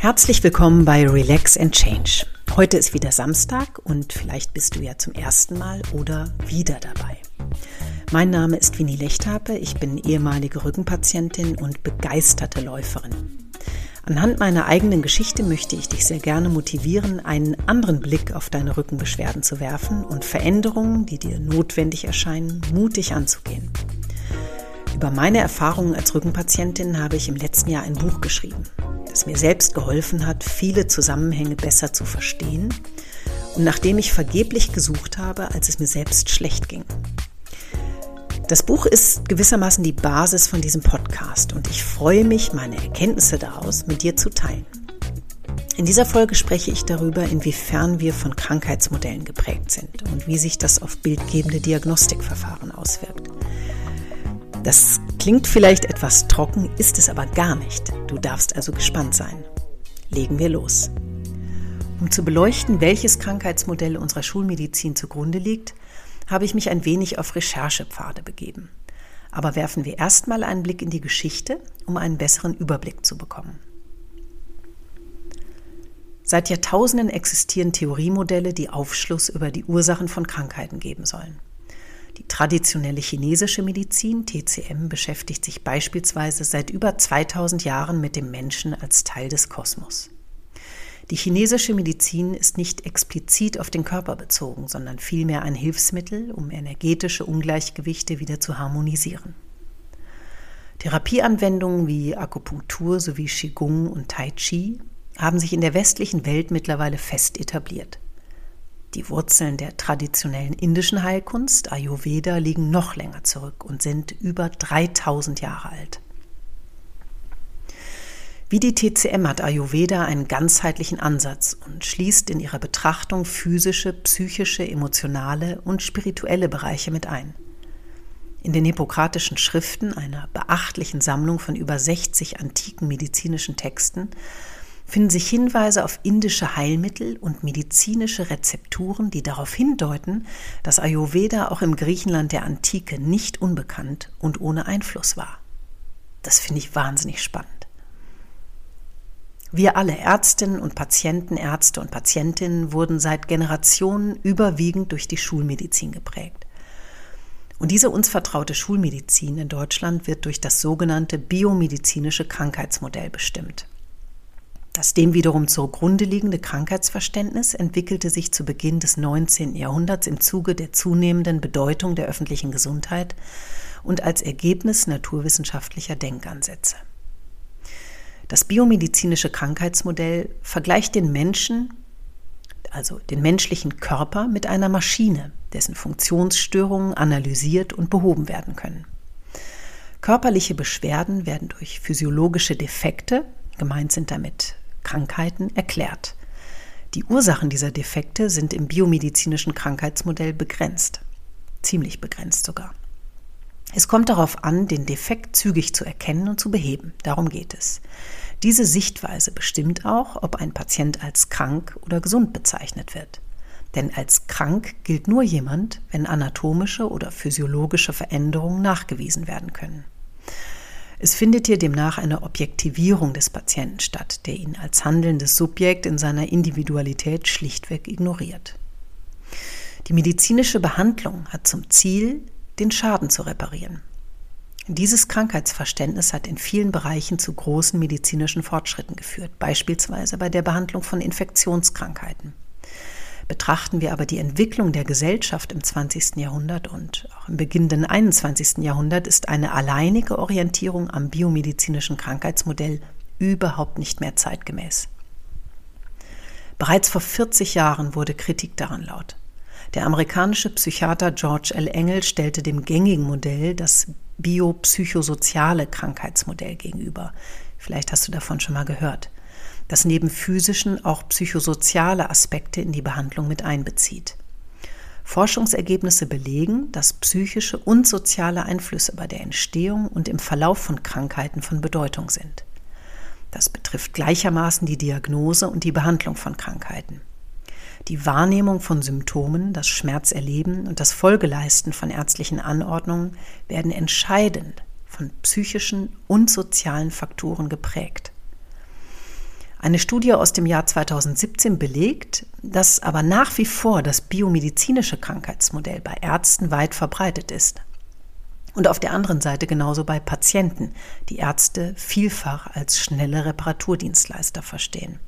Herzlich willkommen bei Relax and Change. Heute ist wieder Samstag und vielleicht bist du ja zum ersten Mal oder wieder dabei. Mein Name ist Winnie Lechthape, ich bin ehemalige Rückenpatientin und begeisterte Läuferin. Anhand meiner eigenen Geschichte möchte ich dich sehr gerne motivieren, einen anderen Blick auf deine Rückenbeschwerden zu werfen und Veränderungen, die dir notwendig erscheinen, mutig anzugehen. Über meine Erfahrungen als Rückenpatientin habe ich im letzten Jahr ein Buch geschrieben, das mir selbst geholfen hat, viele Zusammenhänge besser zu verstehen und nachdem ich vergeblich gesucht habe, als es mir selbst schlecht ging. Das Buch ist gewissermaßen die Basis von diesem Podcast und ich freue mich, meine Erkenntnisse daraus mit dir zu teilen. In dieser Folge spreche ich darüber, inwiefern wir von Krankheitsmodellen geprägt sind und wie sich das auf bildgebende Diagnostikverfahren auswirkt. Das klingt vielleicht etwas trocken, ist es aber gar nicht. Du darfst also gespannt sein. Legen wir los. Um zu beleuchten, welches Krankheitsmodell unserer Schulmedizin zugrunde liegt, habe ich mich ein wenig auf Recherchepfade begeben. Aber werfen wir erstmal einen Blick in die Geschichte, um einen besseren Überblick zu bekommen. Seit Jahrtausenden existieren Theoriemodelle, die Aufschluss über die Ursachen von Krankheiten geben sollen. Die traditionelle chinesische Medizin, TCM, beschäftigt sich beispielsweise seit über 2000 Jahren mit dem Menschen als Teil des Kosmos. Die chinesische Medizin ist nicht explizit auf den Körper bezogen, sondern vielmehr ein Hilfsmittel, um energetische Ungleichgewichte wieder zu harmonisieren. Therapieanwendungen wie Akupunktur sowie Qigong und Tai Chi haben sich in der westlichen Welt mittlerweile fest etabliert. Die Wurzeln der traditionellen indischen Heilkunst Ayurveda liegen noch länger zurück und sind über 3000 Jahre alt. Wie die TCM hat Ayurveda einen ganzheitlichen Ansatz und schließt in ihrer Betrachtung physische, psychische, emotionale und spirituelle Bereiche mit ein. In den hippokratischen Schriften, einer beachtlichen Sammlung von über 60 antiken medizinischen Texten, finden sich Hinweise auf indische Heilmittel und medizinische Rezepturen, die darauf hindeuten, dass Ayurveda auch im Griechenland der Antike nicht unbekannt und ohne Einfluss war. Das finde ich wahnsinnig spannend. Wir alle Ärztinnen und Patienten, Ärzte und Patientinnen wurden seit Generationen überwiegend durch die Schulmedizin geprägt. Und diese uns vertraute Schulmedizin in Deutschland wird durch das sogenannte biomedizinische Krankheitsmodell bestimmt. Das dem wiederum zugrunde liegende Krankheitsverständnis entwickelte sich zu Beginn des 19. Jahrhunderts im Zuge der zunehmenden Bedeutung der öffentlichen Gesundheit und als Ergebnis naturwissenschaftlicher Denkansätze. Das biomedizinische Krankheitsmodell vergleicht den Menschen, also den menschlichen Körper, mit einer Maschine, dessen Funktionsstörungen analysiert und behoben werden können. Körperliche Beschwerden werden durch physiologische Defekte, gemeint sind damit Krankheiten, erklärt. Die Ursachen dieser Defekte sind im biomedizinischen Krankheitsmodell begrenzt, ziemlich begrenzt sogar. Es kommt darauf an, den Defekt zügig zu erkennen und zu beheben. Darum geht es. Diese Sichtweise bestimmt auch, ob ein Patient als krank oder gesund bezeichnet wird. Denn als krank gilt nur jemand, wenn anatomische oder physiologische Veränderungen nachgewiesen werden können. Es findet hier demnach eine Objektivierung des Patienten statt, der ihn als handelndes Subjekt in seiner Individualität schlichtweg ignoriert. Die medizinische Behandlung hat zum Ziel, den Schaden zu reparieren. Dieses Krankheitsverständnis hat in vielen Bereichen zu großen medizinischen Fortschritten geführt, beispielsweise bei der Behandlung von Infektionskrankheiten. Betrachten wir aber die Entwicklung der Gesellschaft im 20. Jahrhundert und auch im beginnenden 21. Jahrhundert, ist eine alleinige Orientierung am biomedizinischen Krankheitsmodell überhaupt nicht mehr zeitgemäß. Bereits vor 40 Jahren wurde Kritik daran laut. Der amerikanische Psychiater George L. Engel stellte dem gängigen Modell das biopsychosoziale Krankheitsmodell gegenüber. Vielleicht hast du davon schon mal gehört, das neben physischen auch psychosoziale Aspekte in die Behandlung mit einbezieht. Forschungsergebnisse belegen, dass psychische und soziale Einflüsse bei der Entstehung und im Verlauf von Krankheiten von Bedeutung sind. Das betrifft gleichermaßen die Diagnose und die Behandlung von Krankheiten. Die Wahrnehmung von Symptomen, das Schmerzerleben und das Folgeleisten von ärztlichen Anordnungen werden entscheidend von psychischen und sozialen Faktoren geprägt. Eine Studie aus dem Jahr 2017 belegt, dass aber nach wie vor das biomedizinische Krankheitsmodell bei Ärzten weit verbreitet ist. Und auf der anderen Seite genauso bei Patienten, die Ärzte vielfach als schnelle Reparaturdienstleister verstehen.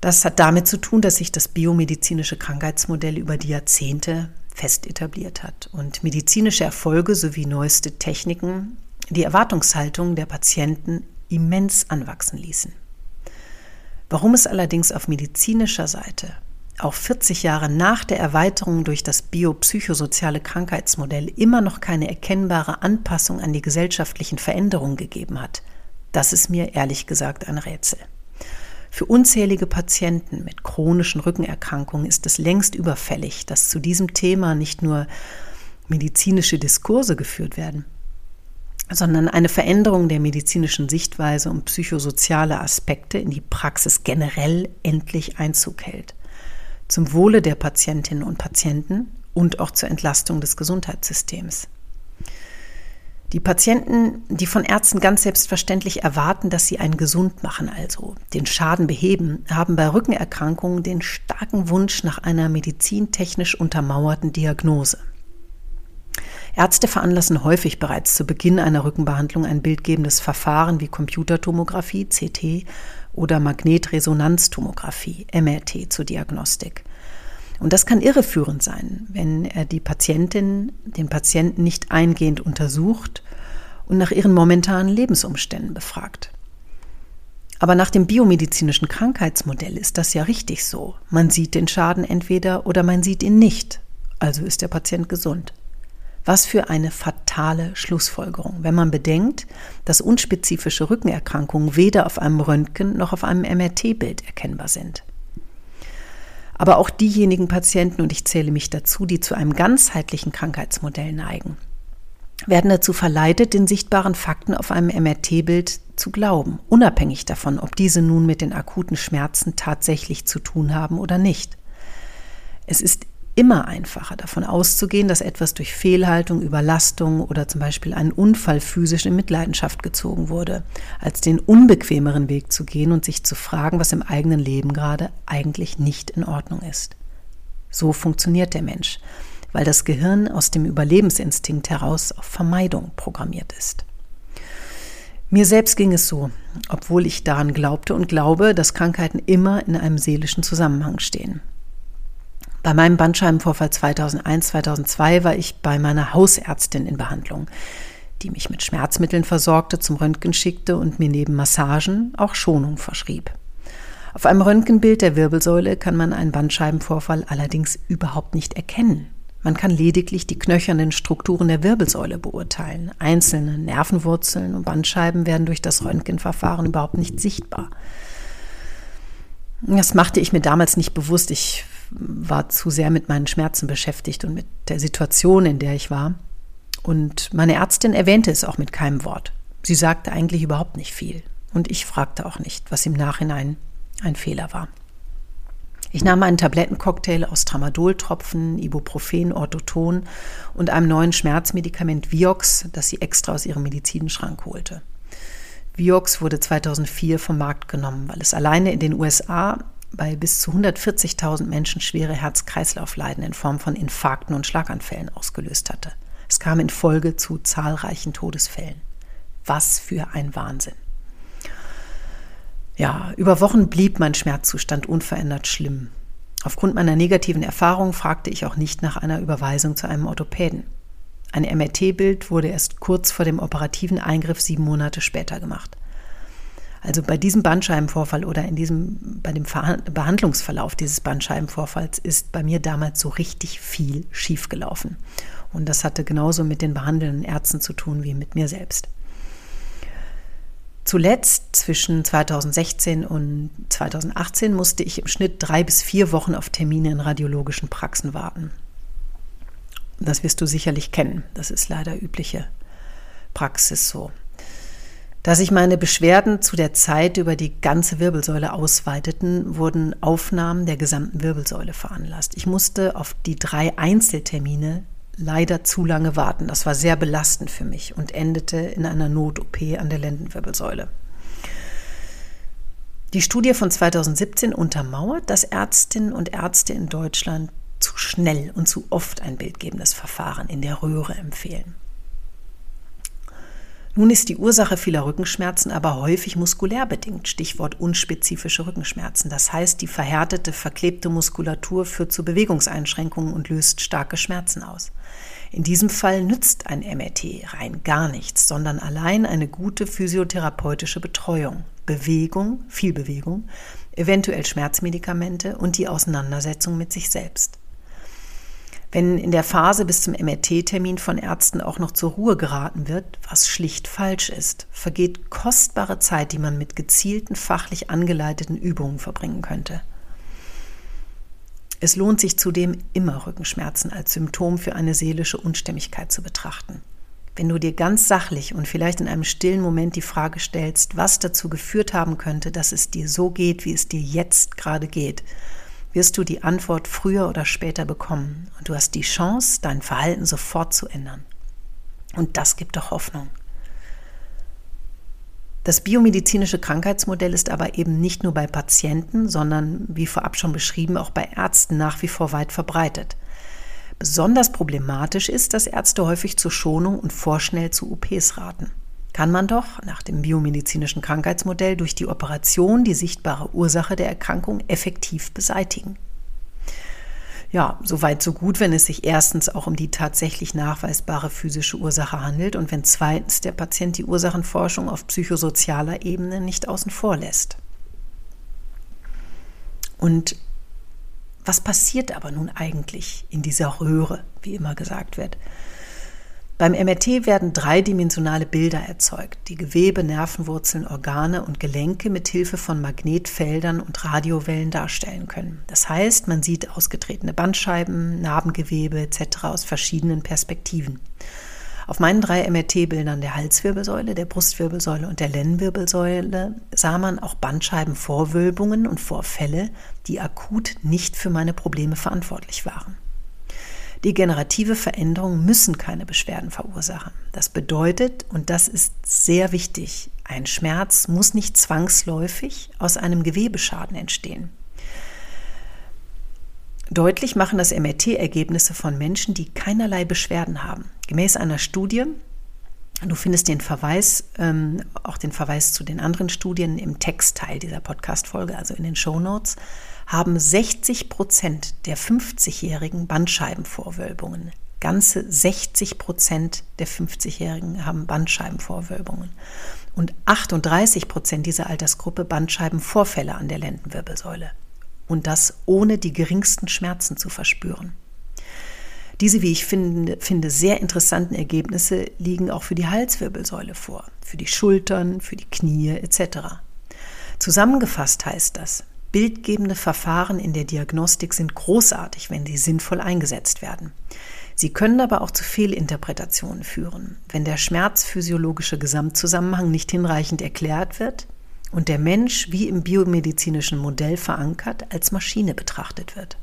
Das hat damit zu tun, dass sich das biomedizinische Krankheitsmodell über die Jahrzehnte fest etabliert hat und medizinische Erfolge sowie neueste Techniken die Erwartungshaltung der Patienten immens anwachsen ließen. Warum es allerdings auf medizinischer Seite auch 40 Jahre nach der Erweiterung durch das biopsychosoziale Krankheitsmodell immer noch keine erkennbare Anpassung an die gesellschaftlichen Veränderungen gegeben hat, das ist mir ehrlich gesagt ein Rätsel. Für unzählige Patienten mit chronischen Rückenerkrankungen ist es längst überfällig, dass zu diesem Thema nicht nur medizinische Diskurse geführt werden, sondern eine Veränderung der medizinischen Sichtweise und psychosoziale Aspekte in die Praxis generell endlich Einzug hält. Zum Wohle der Patientinnen und Patienten und auch zur Entlastung des Gesundheitssystems. Die Patienten, die von Ärzten ganz selbstverständlich erwarten, dass sie einen gesund machen, also den Schaden beheben, haben bei Rückenerkrankungen den starken Wunsch nach einer medizintechnisch untermauerten Diagnose. Ärzte veranlassen häufig bereits zu Beginn einer Rückenbehandlung ein bildgebendes Verfahren wie Computertomographie, CT oder Magnetresonanztomographie, MRT zur Diagnostik. Und das kann irreführend sein, wenn er die Patientin den Patienten nicht eingehend untersucht und nach ihren momentanen Lebensumständen befragt. Aber nach dem biomedizinischen Krankheitsmodell ist das ja richtig so. Man sieht den Schaden entweder oder man sieht ihn nicht. Also ist der Patient gesund. Was für eine fatale Schlussfolgerung, wenn man bedenkt, dass unspezifische Rückenerkrankungen weder auf einem Röntgen noch auf einem MRT-Bild erkennbar sind. Aber auch diejenigen Patienten, und ich zähle mich dazu, die zu einem ganzheitlichen Krankheitsmodell neigen, werden dazu verleitet, den sichtbaren Fakten auf einem MRT-Bild zu glauben, unabhängig davon, ob diese nun mit den akuten Schmerzen tatsächlich zu tun haben oder nicht. Es ist immer einfacher davon auszugehen, dass etwas durch Fehlhaltung, Überlastung oder zum Beispiel einen Unfall physisch in Mitleidenschaft gezogen wurde, als den unbequemeren Weg zu gehen und sich zu fragen, was im eigenen Leben gerade eigentlich nicht in Ordnung ist. So funktioniert der Mensch, weil das Gehirn aus dem Überlebensinstinkt heraus auf Vermeidung programmiert ist. Mir selbst ging es so, obwohl ich daran glaubte und glaube, dass Krankheiten immer in einem seelischen Zusammenhang stehen. Bei meinem Bandscheibenvorfall 2001, 2002 war ich bei meiner Hausärztin in Behandlung, die mich mit Schmerzmitteln versorgte, zum Röntgen schickte und mir neben Massagen auch Schonung verschrieb. Auf einem Röntgenbild der Wirbelsäule kann man einen Bandscheibenvorfall allerdings überhaupt nicht erkennen. Man kann lediglich die knöchernen Strukturen der Wirbelsäule beurteilen. Einzelne Nervenwurzeln und Bandscheiben werden durch das Röntgenverfahren überhaupt nicht sichtbar. Das machte ich mir damals nicht bewusst. Ich war zu sehr mit meinen Schmerzen beschäftigt und mit der Situation, in der ich war. Und meine Ärztin erwähnte es auch mit keinem Wort. Sie sagte eigentlich überhaupt nicht viel. Und ich fragte auch nicht, was im Nachhinein ein Fehler war. Ich nahm einen Tablettencocktail aus Tramadoltropfen, Ibuprofen, Orthoton und einem neuen Schmerzmedikament Vioxx, das sie extra aus ihrem Medizinschrank holte. Vioxx wurde 2004 vom Markt genommen, weil es alleine in den USA bei bis zu 140.000 Menschen schwere Herz-Kreislauf-Leiden in Form von Infarkten und Schlaganfällen ausgelöst hatte. Es kam in Folge zu zahlreichen Todesfällen. Was für ein Wahnsinn. Ja, über Wochen blieb mein Schmerzzustand unverändert schlimm. Aufgrund meiner negativen Erfahrungen fragte ich auch nicht nach einer Überweisung zu einem Orthopäden. Ein MRT-Bild wurde erst kurz vor dem operativen Eingriff sieben Monate später gemacht. Also bei diesem Bandscheibenvorfall oder in diesem, bei dem Behandlungsverlauf dieses Bandscheibenvorfalls ist bei mir damals so richtig viel schiefgelaufen. Und das hatte genauso mit den behandelnden Ärzten zu tun wie mit mir selbst. Zuletzt zwischen 2016 und 2018 musste ich im Schnitt drei bis vier Wochen auf Termine in radiologischen Praxen warten. Das wirst du sicherlich kennen. Das ist leider übliche Praxis so da sich meine Beschwerden zu der Zeit über die ganze Wirbelsäule ausweiteten, wurden Aufnahmen der gesamten Wirbelsäule veranlasst. Ich musste auf die drei Einzeltermine leider zu lange warten. Das war sehr belastend für mich und endete in einer Not-OP an der Lendenwirbelsäule. Die Studie von 2017 untermauert, dass Ärztinnen und Ärzte in Deutschland zu schnell und zu oft ein bildgebendes Verfahren in der Röhre empfehlen. Nun ist die Ursache vieler Rückenschmerzen aber häufig muskulär bedingt, Stichwort unspezifische Rückenschmerzen. Das heißt, die verhärtete, verklebte Muskulatur führt zu Bewegungseinschränkungen und löst starke Schmerzen aus. In diesem Fall nützt ein MRT rein gar nichts, sondern allein eine gute physiotherapeutische Betreuung, Bewegung, viel Bewegung, eventuell Schmerzmedikamente und die Auseinandersetzung mit sich selbst. Wenn in der Phase bis zum MRT-Termin von Ärzten auch noch zur Ruhe geraten wird, was schlicht falsch ist, vergeht kostbare Zeit, die man mit gezielten, fachlich angeleiteten Übungen verbringen könnte. Es lohnt sich zudem immer Rückenschmerzen als Symptom für eine seelische Unstimmigkeit zu betrachten. Wenn du dir ganz sachlich und vielleicht in einem stillen Moment die Frage stellst, was dazu geführt haben könnte, dass es dir so geht, wie es dir jetzt gerade geht, wirst du die Antwort früher oder später bekommen und du hast die Chance, dein Verhalten sofort zu ändern. Und das gibt doch Hoffnung. Das biomedizinische Krankheitsmodell ist aber eben nicht nur bei Patienten, sondern wie vorab schon beschrieben, auch bei Ärzten nach wie vor weit verbreitet. Besonders problematisch ist, dass Ärzte häufig zur Schonung und vorschnell zu OPs raten kann man doch nach dem biomedizinischen Krankheitsmodell durch die Operation die sichtbare Ursache der Erkrankung effektiv beseitigen. Ja, soweit so gut, wenn es sich erstens auch um die tatsächlich nachweisbare physische Ursache handelt und wenn zweitens der Patient die Ursachenforschung auf psychosozialer Ebene nicht außen vor lässt. Und was passiert aber nun eigentlich in dieser Röhre, wie immer gesagt wird? Beim MRT werden dreidimensionale Bilder erzeugt, die Gewebe, Nervenwurzeln, Organe und Gelenke mit Hilfe von Magnetfeldern und Radiowellen darstellen können. Das heißt, man sieht ausgetretene Bandscheiben, Narbengewebe etc. aus verschiedenen Perspektiven. Auf meinen drei MRT-Bildern der Halswirbelsäule, der Brustwirbelsäule und der Lendenwirbelsäule sah man auch Bandscheibenvorwölbungen und Vorfälle, die akut nicht für meine Probleme verantwortlich waren. Degenerative Veränderungen müssen keine Beschwerden verursachen. Das bedeutet, und das ist sehr wichtig, ein Schmerz muss nicht zwangsläufig aus einem Gewebeschaden entstehen. Deutlich machen das MRT-Ergebnisse von Menschen, die keinerlei Beschwerden haben. Gemäß einer Studie, du findest den Verweis, ähm, auch den Verweis zu den anderen Studien im Textteil dieser Podcast-Folge, also in den Show Notes, haben 60 Prozent der 50-Jährigen Bandscheibenvorwölbungen. Ganze 60 Prozent der 50-Jährigen haben Bandscheibenvorwölbungen. Und 38 Prozent dieser Altersgruppe Bandscheibenvorfälle an der Lendenwirbelsäule. Und das ohne die geringsten Schmerzen zu verspüren. Diese, wie ich finde, finde, sehr interessanten Ergebnisse liegen auch für die Halswirbelsäule vor, für die Schultern, für die Knie etc. Zusammengefasst heißt das, Bildgebende Verfahren in der Diagnostik sind großartig, wenn sie sinnvoll eingesetzt werden. Sie können aber auch zu Fehlinterpretationen führen, wenn der schmerzphysiologische Gesamtzusammenhang nicht hinreichend erklärt wird und der Mensch, wie im biomedizinischen Modell verankert, als Maschine betrachtet wird.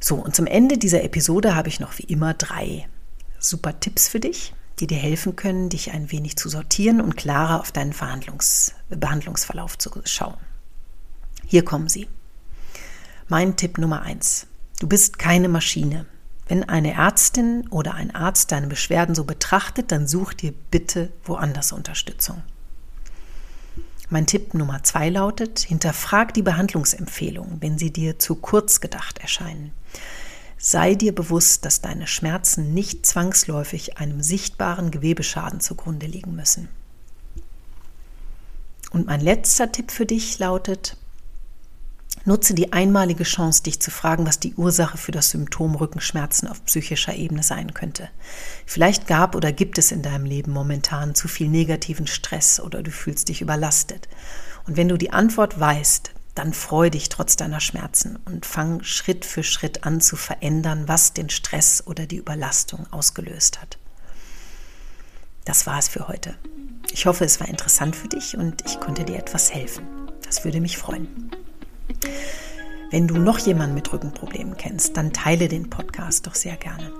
So, und zum Ende dieser Episode habe ich noch wie immer drei super Tipps für dich die dir helfen können, dich ein wenig zu sortieren und klarer auf deinen Verhandlungs Behandlungsverlauf zu schauen. Hier kommen sie. Mein Tipp Nummer eins: Du bist keine Maschine. Wenn eine Ärztin oder ein Arzt deine Beschwerden so betrachtet, dann such dir bitte woanders Unterstützung. Mein Tipp Nummer zwei lautet, hinterfrag die Behandlungsempfehlungen, wenn sie dir zu kurz gedacht erscheinen. Sei dir bewusst, dass deine Schmerzen nicht zwangsläufig einem sichtbaren Gewebeschaden zugrunde liegen müssen. Und mein letzter Tipp für dich lautet, nutze die einmalige Chance, dich zu fragen, was die Ursache für das Symptom Rückenschmerzen auf psychischer Ebene sein könnte. Vielleicht gab oder gibt es in deinem Leben momentan zu viel negativen Stress oder du fühlst dich überlastet. Und wenn du die Antwort weißt, dann freu dich trotz deiner Schmerzen und fang Schritt für Schritt an zu verändern, was den Stress oder die Überlastung ausgelöst hat. Das war es für heute. Ich hoffe, es war interessant für dich und ich konnte dir etwas helfen. Das würde mich freuen. Wenn du noch jemanden mit Rückenproblemen kennst, dann teile den Podcast doch sehr gerne.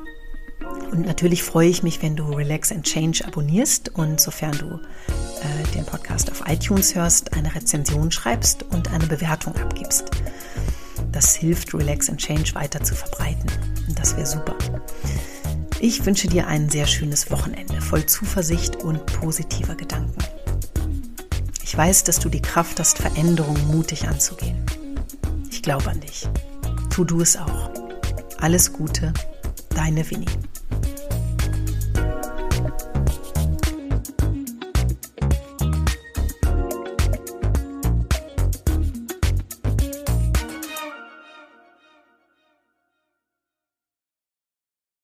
Und natürlich freue ich mich, wenn du Relax and Change abonnierst und sofern du äh, den Podcast auf iTunes hörst, eine Rezension schreibst und eine Bewertung abgibst. Das hilft Relax and Change weiter zu verbreiten. Und das wäre super. Ich wünsche dir ein sehr schönes Wochenende voll Zuversicht und positiver Gedanken. Ich weiß, dass du die Kraft hast, Veränderungen mutig anzugehen. Ich glaube an dich. Tu du es auch. Alles Gute, deine Winnie.